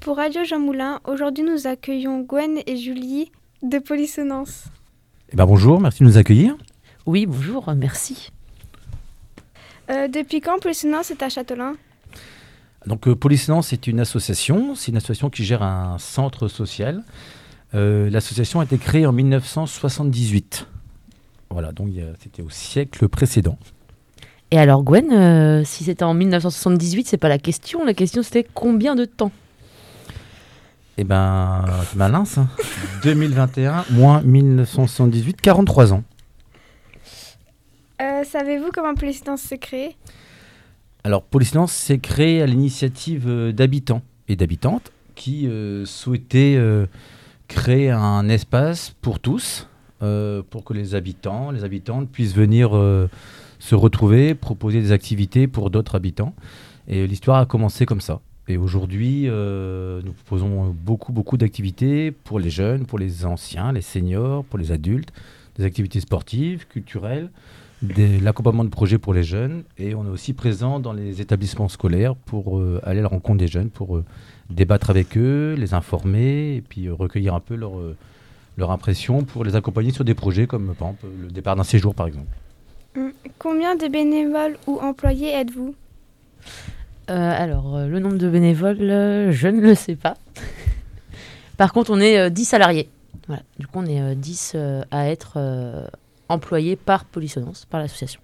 Pour Radio Jean Moulin, aujourd'hui nous accueillons Gwen et Julie de Polissonance. Eh ben bonjour, merci de nous accueillir. Oui, bonjour, merci. Euh, depuis quand Polissonance est à Châtelain? Donc euh, Polissonance est une association, c'est une association qui gère un centre social. Euh, L'association a été créée en 1978. Voilà, donc c'était au siècle précédent. Et alors Gwen, euh, si c'était en 1978, c'est pas la question. La question c'était combien de temps? Eh ben, c'est malin ça. 2021 moins 1978, 43 ans. Euh, Savez-vous comment Polissonance s'est créée? Alors, Polyscience s'est créé à l'initiative euh, d'habitants et d'habitantes qui euh, souhaitaient euh, créer un espace pour tous, euh, pour que les habitants, les habitantes puissent venir euh, se retrouver, proposer des activités pour d'autres habitants. Et l'histoire a commencé comme ça. Et aujourd'hui, euh, nous proposons beaucoup, beaucoup d'activités pour les jeunes, pour les anciens, les seniors, pour les adultes, des activités sportives, culturelles, l'accompagnement de projets pour les jeunes. Et on est aussi présent dans les établissements scolaires pour euh, aller à la rencontre des jeunes, pour euh, débattre avec eux, les informer et puis recueillir un peu leur, impression pour les accompagner sur des projets comme par exemple le départ d'un séjour par exemple. Hum, Combien de bénévoles ou employés êtes-vous? Alors, euh, le nombre de bénévoles, euh, je ne le sais pas. Par contre, on est euh, 10 salariés. Voilà. Du coup, on est euh, 10 euh, à être euh, employés par Polissonance, par l'association.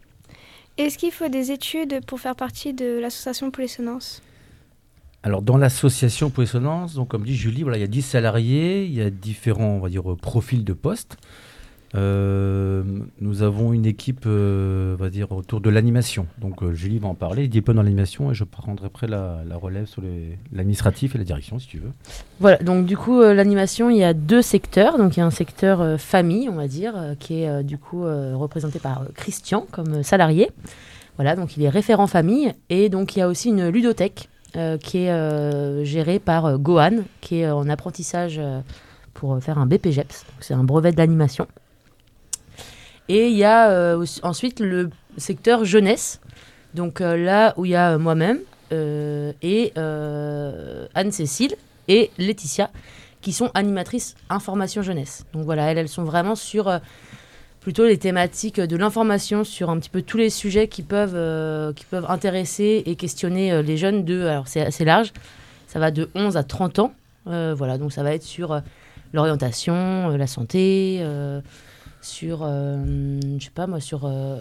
Est-ce qu'il faut des études pour faire partie de l'association Polissonance? Alors dans l'association Poissonnance, donc comme dit Julie, voilà, il y a 10 salariés, il y a différents on va dire, euh, profils de postes. Euh, nous avons une équipe euh, on va dire, autour de l'animation. Donc euh, Julie va en parler, il diplôme dans l'animation et je prendrai après la, relève sur l'administratif et la direction si tu veux. Voilà, donc du coup, l'animation, il y a deux secteurs. Donc, il y a un secteur famille, on va dire, qui est du coup représenté par Christian comme salarié. Voilà, donc il est référent famille. Et donc, il y a aussi une ludothèque qui est gérée par Gohan, qui est en apprentissage pour faire un BPGEPS. C'est un brevet de l'animation. Et il y a euh, ensuite le secteur jeunesse. Donc euh, là où il y a euh, moi-même et Anne-Cécile et Laetitia, qui sont animatrices information jeunesse. Donc voilà, elles, elles sont vraiment sur plutôt les thématiques de l'information, sur un petit peu tous les sujets qui peuvent, qui peuvent intéresser et questionner les jeunes de, alors c'est assez large, ça va de 11 à 30 ans. Voilà, donc ça va être sur l'orientation, la santé, sur, euh, je sais pas moi, sur, euh,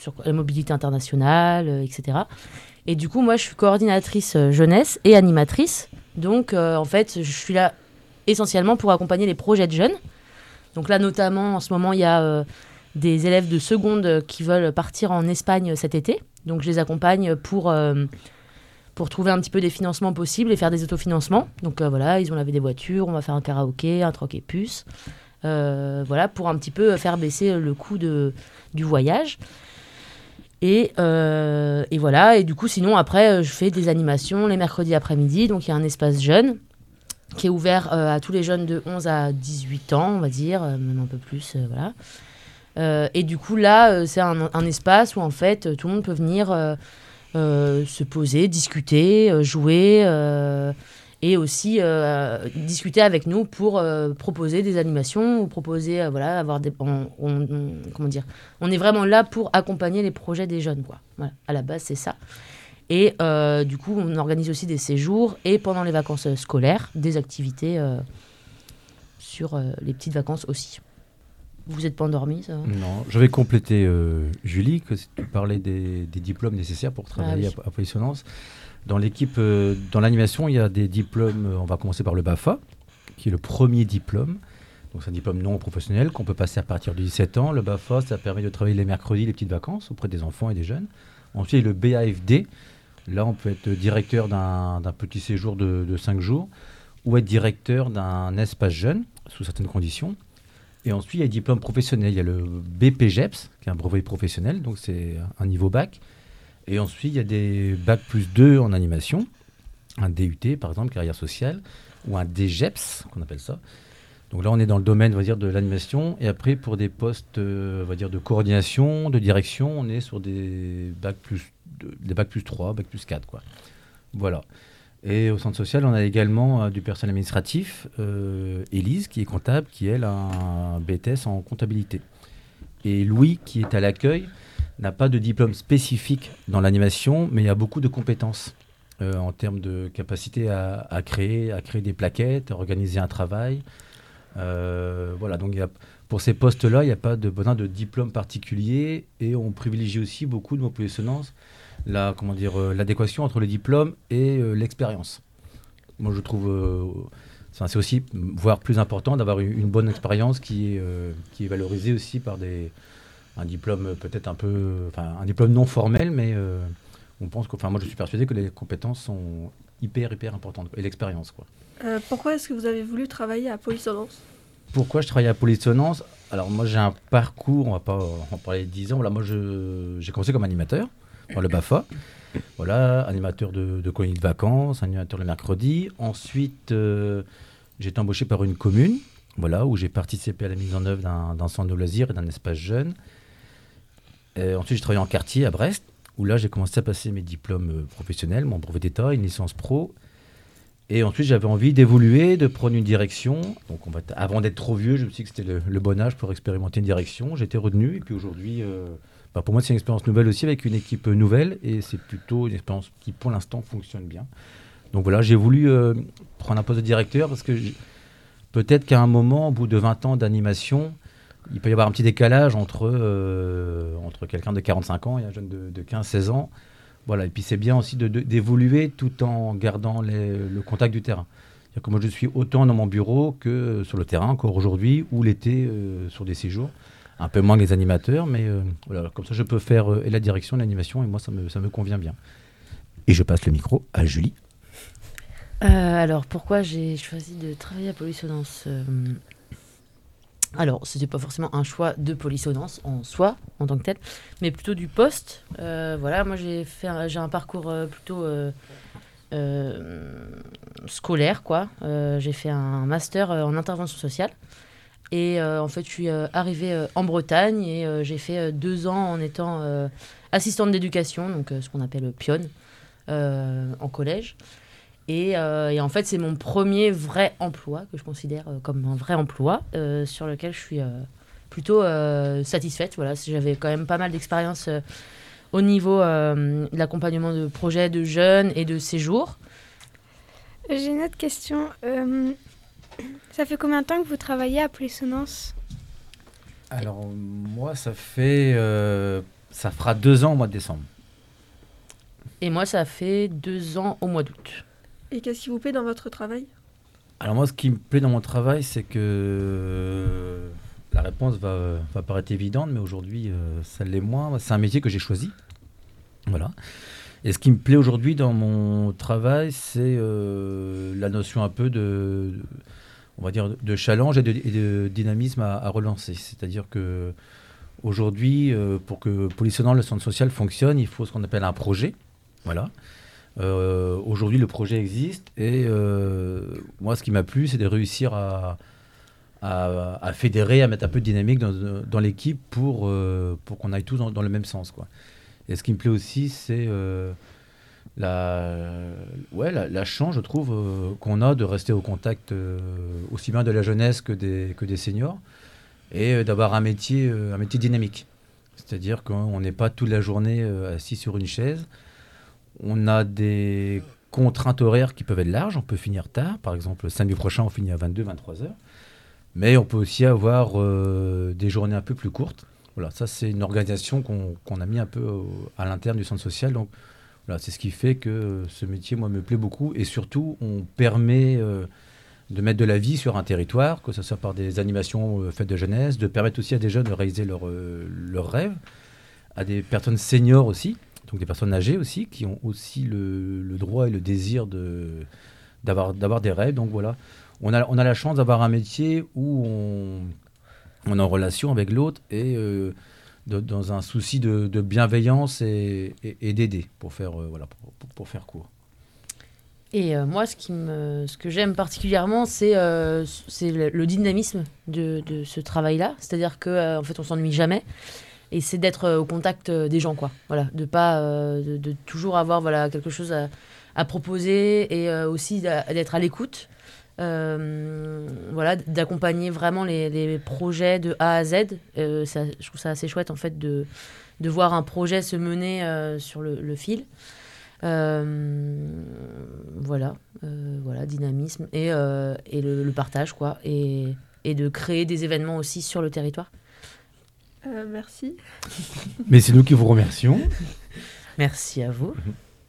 sur la mobilité internationale, euh, etc. Et du coup, moi, je suis coordinatrice jeunesse et animatrice. Donc, en fait, je suis là essentiellement pour accompagner les projets de jeunes. Donc là, notamment, en ce moment, il y a des élèves de seconde qui veulent partir en Espagne cet été. Donc, je les accompagne pour, pour trouver un petit peu des financements possibles et faire des autofinancements. Donc voilà, ils ont lavé des voitures, on va faire un karaoké, un troc et puce. Euh, voilà, pour un petit peu faire baisser le coût de, du voyage. Et, euh, et voilà, et du coup, sinon, après, euh, je fais des animations les mercredis après-midi. Donc, il y a un espace jeune qui est ouvert à tous les jeunes de 11 à 18 ans, on va dire, même un peu plus, voilà. Et du coup, là, c'est un, un espace où, en fait, tout le monde peut venir se poser, discuter, jouer, et aussi euh, discuter avec nous pour euh, proposer des animations ou proposer, euh, voilà, avoir des... on- comment dire On est vraiment là pour accompagner les projets des jeunes, quoi. Voilà, à la base, c'est ça. Et du coup, on organise aussi des séjours et pendant les vacances scolaires, des activités sur les petites vacances aussi. Vous n'êtes pas endormi, ça Non, je vais compléter Julie, que tu parlais des, des diplômes nécessaires pour travailler Ah oui. à, à. Dans l'équipe, euh, dans l'animation, il y a des diplômes, euh, on va commencer par le BAFA, qui est le premier diplôme. Donc c'est un diplôme non professionnel qu'on peut passer à partir de 17 ans. Le BAFA, ça permet de travailler les mercredis, les petites vacances auprès des enfants et des jeunes. Ensuite, le BAFD. Là, on peut être directeur d'un petit séjour de, de 5 jours ou être directeur d'un espace jeune, sous certaines conditions. Et ensuite, il y a le diplôme professionnel. Il y a le BPGEPS, qui est un brevet professionnel, donc c'est un niveau bac. Et ensuite, il y a des bac plus 2 en animation, un DUT, par exemple, carrière sociale, ou un DGEPS, qu'on appelle ça. Donc là, on est dans le domaine, on dire, de l'animation. Et après, pour des postes, euh, on dire, de coordination, de direction, on est sur des bac plus, de- des bac plus 3, bac plus 4, quoi. Voilà. Et au centre social, on a également du personnel administratif, Élise, qui est comptable, qui elle a un BTS en comptabilité. Et Louis, qui est à l'accueil, n'a pas de diplôme spécifique dans l'animation, mais il y a beaucoup de compétences euh, en termes de capacité à, créer, à créer des plaquettes, à organiser un travail. Euh, voilà, donc pour ces postes-là, il n'y a pas de besoin de diplôme particulier et on privilégie aussi beaucoup de mots la comment dire euh, l'adéquation entre le diplôme et l'expérience. Moi, je trouve c'est aussi voire plus important d'avoir une, bonne expérience qui est valorisée aussi par des un diplôme peut-être un peu, enfin un diplôme non formel, mais euh, on pense que, enfin moi je suis persuadé que les compétences sont hyper hyper importantes et l'expérience quoi. Euh, pourquoi est-ce que vous avez voulu travailler à Polissonance? Pourquoi je travaille à Polissonance? Alors moi j'ai un parcours, on va pas en parler 10 ans. Voilà, moi j'ai commencé comme animateur dans le Bafa. Voilà, animateur de, de colonies de vacances, animateur le mercredi. Ensuite, euh, j'ai été embauché par une commune, voilà, où j'ai participé à la mise en œuvre d'un centre de loisirs et d'un espace jeune ensuite, j'ai travaillé en quartier à Brest, où là, j'ai commencé à passer mes diplômes euh, professionnels, mon brevet d'État, une licence pro. Et ensuite, j'avais envie d'évoluer, de prendre une direction. Donc, on va avant d'être trop vieux, je me suis dit que c'était le, bon âge pour expérimenter une direction. J'étais retenu. Et puis aujourd'hui, euh, bah, pour moi, c'est une expérience nouvelle aussi, avec une équipe nouvelle. Et c'est plutôt une expérience qui, pour l'instant, fonctionne bien. Donc voilà, j'ai voulu euh, prendre un poste de directeur parce que peut-être qu'à un moment, au bout de 20 ans d'animation, il peut y avoir un petit décalage entre, euh, entre quelqu'un de 45 ans et un jeune de, 15-16 ans. Voilà. Et puis c'est bien aussi d'évoluer tout en gardant le contact du terrain. Moi je suis autant dans mon bureau que sur le terrain encore aujourd'hui ou l'été euh, sur des séjours. Un peu moins que les animateurs, mais euh, voilà, comme ça je peux faire et la direction, l'animation, et moi ça me, ça me convient bien. Et je passe le micro à Julie. alors pourquoi j'ai choisi de travailler à Polissonance alors, ce n'était pas forcément un choix de polissonance en soi, en tant que tel, mais plutôt du poste. Euh, voilà, moi j'ai fait, j'ai un parcours euh, plutôt euh, scolaire, quoi. j'ai fait un master en intervention sociale. Et en fait, je suis arrivée en Bretagne et j'ai fait deux ans en étant assistante d'éducation, donc ce qu'on appelle pionne, en collège. Euh, et, en fait, c'est mon premier vrai emploi que je considère euh, comme un vrai emploi euh, sur lequel je suis plutôt satisfaite. Voilà, j'avais quand même pas mal d'expérience au niveau de l'accompagnement de projets de jeunes et de séjours. J'ai une autre question. ça fait combien de temps que vous travaillez à Polissonance Alors moi, ça fait, ça fera deux ans au mois de décembre. Et moi, ça fait deux ans au mois d'août. Et qu'est-ce qui vous plaît dans votre travail? Alors moi, ce qui me plaît dans mon travail, c'est que la réponse va, paraître évidente, mais aujourd'hui, euh, ça l'est moins. C'est un métier que j'ai choisi. Voilà. Et ce qui me plaît aujourd'hui dans mon travail, c'est euh, la notion un peu de, on va dire, de challenge et de, dynamisme à, relancer. C'est-à-dire que aujourd'hui, euh, pour que Polissonnant, le centre social, fonctionne, il faut ce qu'on appelle un projet. Voilà. Euh, aujourd'hui, le projet existe et euh, moi, ce qui m'a plu, c'est de réussir à, fédérer, à mettre un peu de dynamique dans, l'équipe pour, euh, pour qu'on aille tous dans, le même sens. Et ce qui me plaît aussi, c'est la, ouais, la, chance, je trouve, qu'on a de rester au contact aussi bien de la jeunesse que des, seniors et d'avoir un métier dynamique. C'est-à-dire qu'on n'est pas toute la journée assis sur une chaise. On a des contraintes horaires qui peuvent être larges. On peut finir tard. Par exemple, samedi prochain, on finit à 22, 23 heures. Mais on peut aussi avoir euh, des journées un peu plus courtes. Voilà, ça, c'est une organisation qu'on a mis un peu euh, à l'interne du centre social. Donc, voilà, c'est ce qui fait que ce métier, moi, me plaît beaucoup. Et surtout, on permet euh, de mettre de la vie sur un territoire, que ce soit par des animations faites de jeunesse, de permettre aussi à des jeunes de réaliser leurs rêves, à des personnes seniors aussi donc des personnes âgées aussi, qui ont aussi le, droit et le désir d'avoir, d'avoir des rêves. Donc voilà, on a, on a la chance d'avoir un métier où on, on est en relation avec l'autre et euh, dans un souci de, bienveillance et, et, d'aider pour faire, euh, voilà, pour, pour, faire court. Et euh, moi, ce, qui me, ce que j'aime particulièrement, c'est, c'est le, dynamisme de, de ce travail-là. C'est-à-dire qu'en en fait, on s'ennuie jamais et c'est d'être euh, au contact euh, des gens quoi voilà de pas euh, de, toujours avoir voilà quelque chose à, proposer et aussi d'être à l'écoute. Voilà, d'accompagner vraiment les, projets de A à Z. Je trouve ça assez chouette en fait de, de voir un projet se mener sur le, fil. Voilà, voilà, dynamisme et, et le, le partage quoi, et, et de créer des événements aussi sur le territoire. Euh, merci. Mais c'est nous qui vous remercions. Merci à vous.